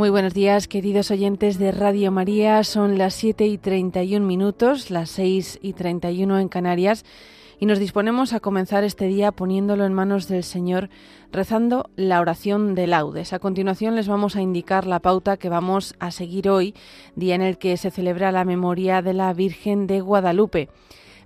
Muy buenos días, queridos oyentes de Radio María. Son las 7 y 31 minutos, las 6 y 31 en Canarias, y nos disponemos a comenzar este día poniéndolo en manos del Señor, rezando la oración de laudes. A continuación les vamos a indicar la pauta que vamos a seguir hoy, día en el que se celebra la memoria de la Virgen de Guadalupe.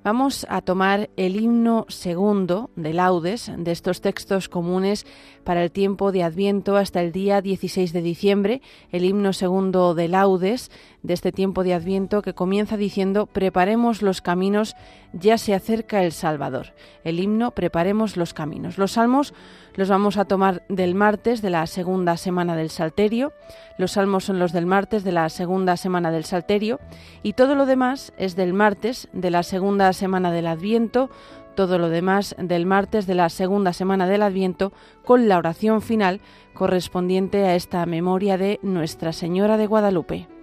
Vamos a tomar el himno segundo de laudes de estos textos comunes para el tiempo de Adviento hasta el día 16 de diciembre, el himno segundo de laudes de este tiempo de Adviento que comienza diciendo Preparemos los caminos, ya se acerca el Salvador. El himno Preparemos los caminos. Los salmos los vamos a tomar del martes de la segunda semana del Salterio. Los salmos son los del martes de la segunda semana del Salterio y todo lo demás es del martes de la segunda semana del Adviento, todo lo demás del martes de la segunda semana del Adviento con la oración final correspondiente a esta memoria de Nuestra Señora de Guadalupe.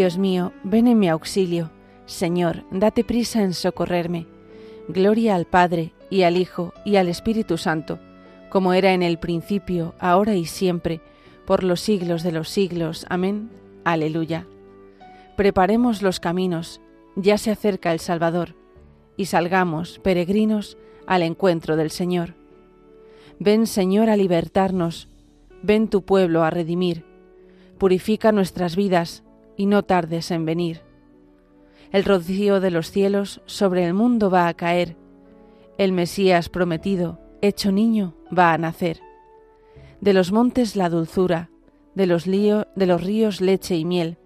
Dios mío, ven en mi auxilio. Señor, date prisa en socorrerme. Gloria al Padre, y al Hijo, y al Espíritu Santo, como era en el principio, ahora y siempre, por los siglos de los siglos. Amén. Aleluya. Preparemos los caminos, ya se acerca el Salvador, y salgamos, peregrinos, al encuentro del Señor. Ven, Señor, a libertarnos, ven tu pueblo a redimir, purifica nuestras vidas, y no tardes en venir. El rocío de los cielos sobre el mundo va a caer, el Mesías prometido, hecho niño, va a nacer. De los montes la dulzura, de los, de los ríos leche y miel,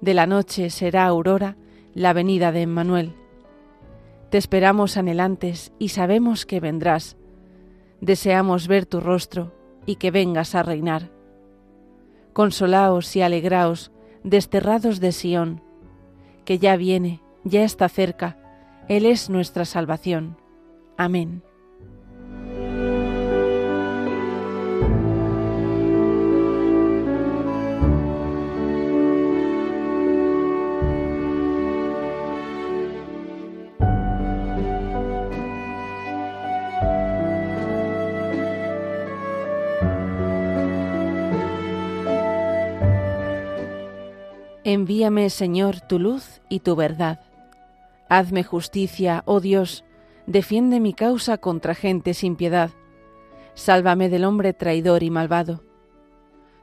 de la noche será aurora la venida de Emmanuel. Te esperamos anhelantes y sabemos que vendrás. Deseamos ver tu rostro y que vengas a reinar. Consolaos y alegraos, desterrados de Sión, que ya viene, ya está cerca, Él es nuestra salvación. Amén. Envíame, Señor, tu luz y tu verdad. Hazme justicia, oh Dios, defiende mi causa contra gente sin piedad. Sálvame del hombre traidor y malvado.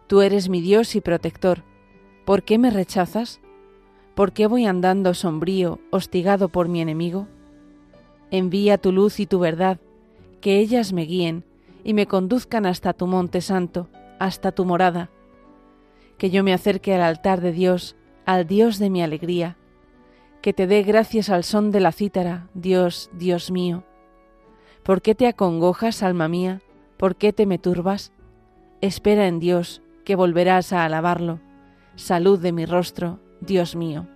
Tú eres mi Dios y protector. ¿Por qué me rechazas? ¿Por qué voy andando sombrío, hostigado por mi enemigo? Envía tu luz y tu verdad, que ellas me guíen y me conduzcan hasta tu monte santo, hasta tu morada que yo me acerque al altar de Dios, al Dios de mi alegría, que te dé gracias al son de la cítara, Dios, Dios mío. ¿Por qué te acongojas, alma mía? ¿Por qué te me turbas? Espera en Dios, que volverás a alabarlo. Salud de mi rostro, Dios mío.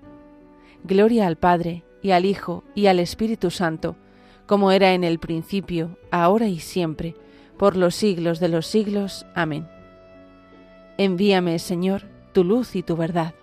Gloria al Padre, y al Hijo, y al Espíritu Santo, como era en el principio, ahora y siempre, por los siglos de los siglos. Amén. Envíame, Señor, tu luz y tu verdad.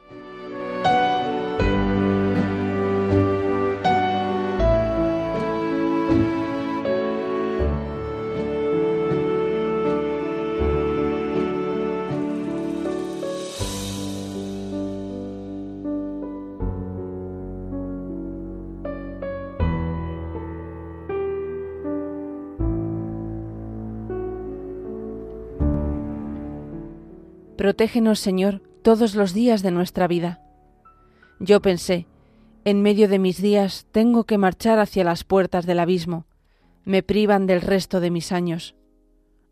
Protégenos, Señor, todos los días de nuestra vida. Yo pensé, en medio de mis días tengo que marchar hacia las puertas del abismo, me privan del resto de mis años.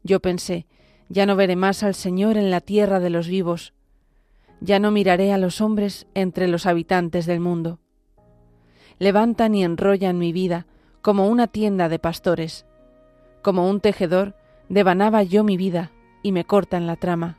Yo pensé, ya no veré más al Señor en la tierra de los vivos, ya no miraré a los hombres entre los habitantes del mundo. Levantan y enrollan mi vida como una tienda de pastores, como un tejedor devanaba yo mi vida y me cortan la trama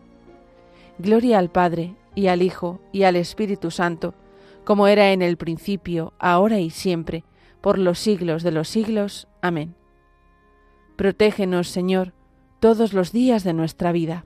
Gloria al Padre, y al Hijo, y al Espíritu Santo, como era en el principio, ahora y siempre, por los siglos de los siglos. Amén. Protégenos, Señor, todos los días de nuestra vida.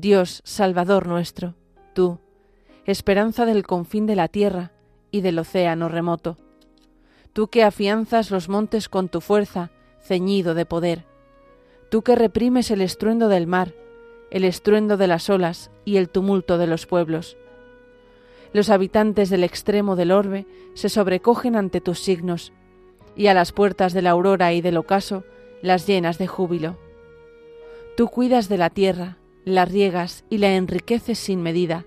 Dios, Salvador nuestro, tú, esperanza del confín de la tierra y del océano remoto. Tú que afianzas los montes con tu fuerza, ceñido de poder. Tú que reprimes el estruendo del mar, el estruendo de las olas y el tumulto de los pueblos. Los habitantes del extremo del orbe se sobrecogen ante tus signos, y a las puertas de la aurora y del ocaso las llenas de júbilo. Tú cuidas de la tierra, la riegas y la enriqueces sin medida.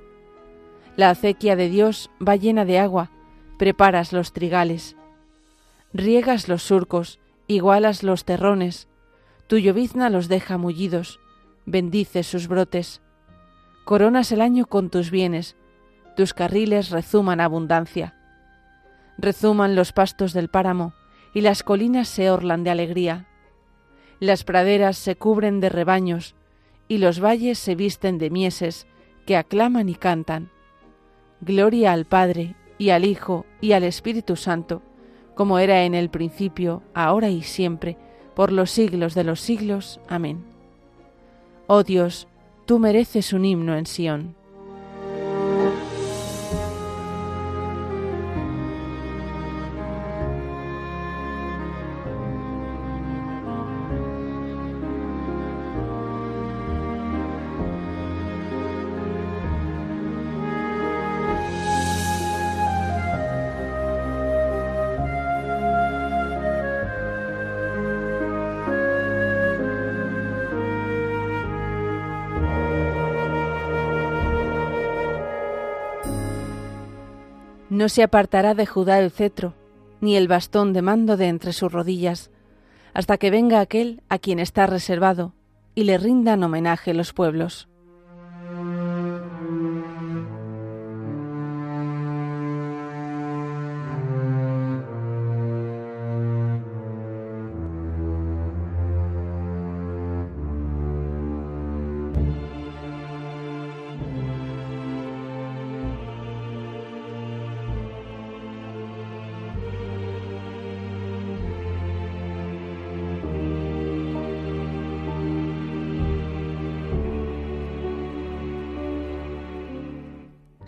La acequia de Dios va llena de agua, preparas los trigales. Riegas los surcos, igualas los terrones, tu llovizna los deja mullidos, bendices sus brotes. Coronas el año con tus bienes, tus carriles rezuman abundancia. Rezuman los pastos del páramo, y las colinas se orlan de alegría. Las praderas se cubren de rebaños, y los valles se visten de mieses que aclaman y cantan. Gloria al Padre, y al Hijo, y al Espíritu Santo, como era en el principio, ahora y siempre, por los siglos de los siglos. Amén. Oh Dios, tú mereces un himno en Sión. No se apartará de Judá el cetro, ni el bastón de mando de entre sus rodillas, hasta que venga aquel a quien está reservado, y le rindan homenaje los pueblos.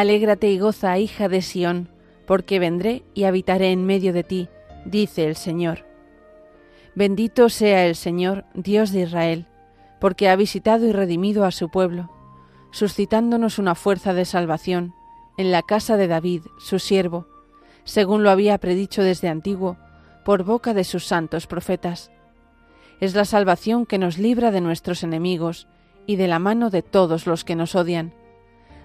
Alégrate y goza, hija de Sión, porque vendré y habitaré en medio de ti, dice el Señor. Bendito sea el Señor, Dios de Israel, porque ha visitado y redimido a su pueblo, suscitándonos una fuerza de salvación en la casa de David, su siervo, según lo había predicho desde antiguo, por boca de sus santos profetas. Es la salvación que nos libra de nuestros enemigos y de la mano de todos los que nos odian,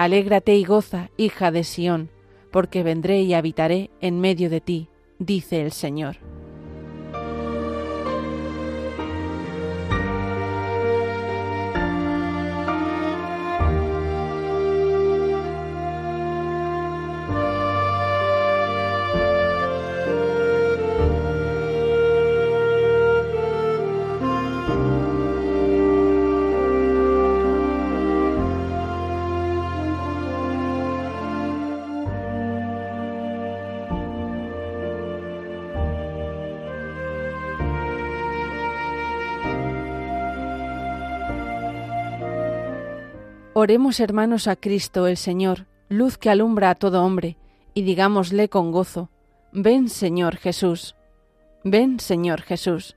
Alégrate y goza, hija de Sión, porque vendré y habitaré en medio de ti, dice el Señor. Oremos hermanos a Cristo el Señor, luz que alumbra a todo hombre, y digámosle con gozo, ven Señor Jesús, ven Señor Jesús.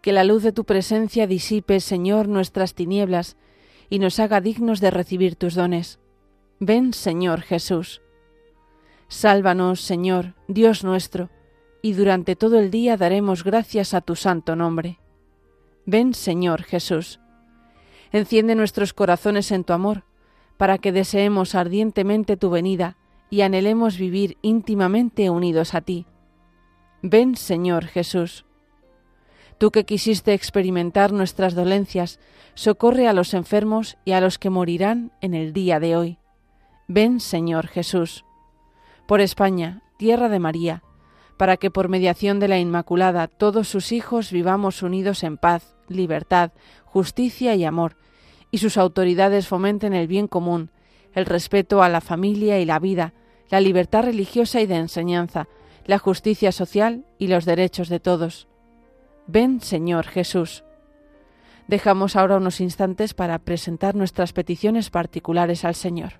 Que la luz de tu presencia disipe, Señor, nuestras tinieblas, y nos haga dignos de recibir tus dones. Ven Señor Jesús. Sálvanos, Señor, Dios nuestro, y durante todo el día daremos gracias a tu santo nombre. Ven Señor Jesús. Enciende nuestros corazones en tu amor, para que deseemos ardientemente tu venida y anhelemos vivir íntimamente unidos a ti. Ven, Señor Jesús. Tú que quisiste experimentar nuestras dolencias, socorre a los enfermos y a los que morirán en el día de hoy. Ven, Señor Jesús. Por España, tierra de María, para que por mediación de la Inmaculada todos sus hijos vivamos unidos en paz, libertad, justicia y amor, y sus autoridades fomenten el bien común, el respeto a la familia y la vida, la libertad religiosa y de enseñanza, la justicia social y los derechos de todos. Ven, Señor Jesús. Dejamos ahora unos instantes para presentar nuestras peticiones particulares al Señor.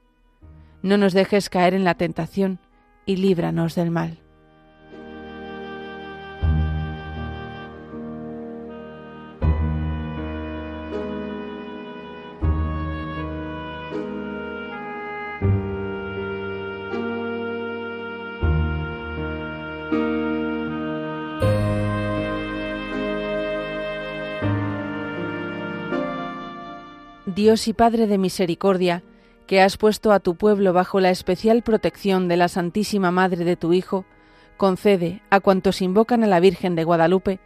no nos dejes caer en la tentación y líbranos del mal. Dios y Padre de misericordia, que has puesto a tu pueblo bajo la especial protección de la Santísima Madre de tu Hijo, concede a cuantos invocan a la Virgen de Guadalupe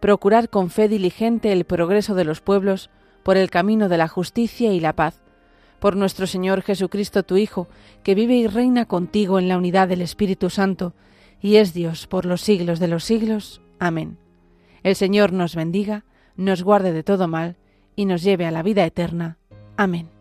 procurar con fe diligente el progreso de los pueblos por el camino de la justicia y la paz. Por nuestro Señor Jesucristo, tu Hijo, que vive y reina contigo en la unidad del Espíritu Santo, y es Dios por los siglos de los siglos. Amén. El Señor nos bendiga, nos guarde de todo mal, y nos lleve a la vida eterna. Amén.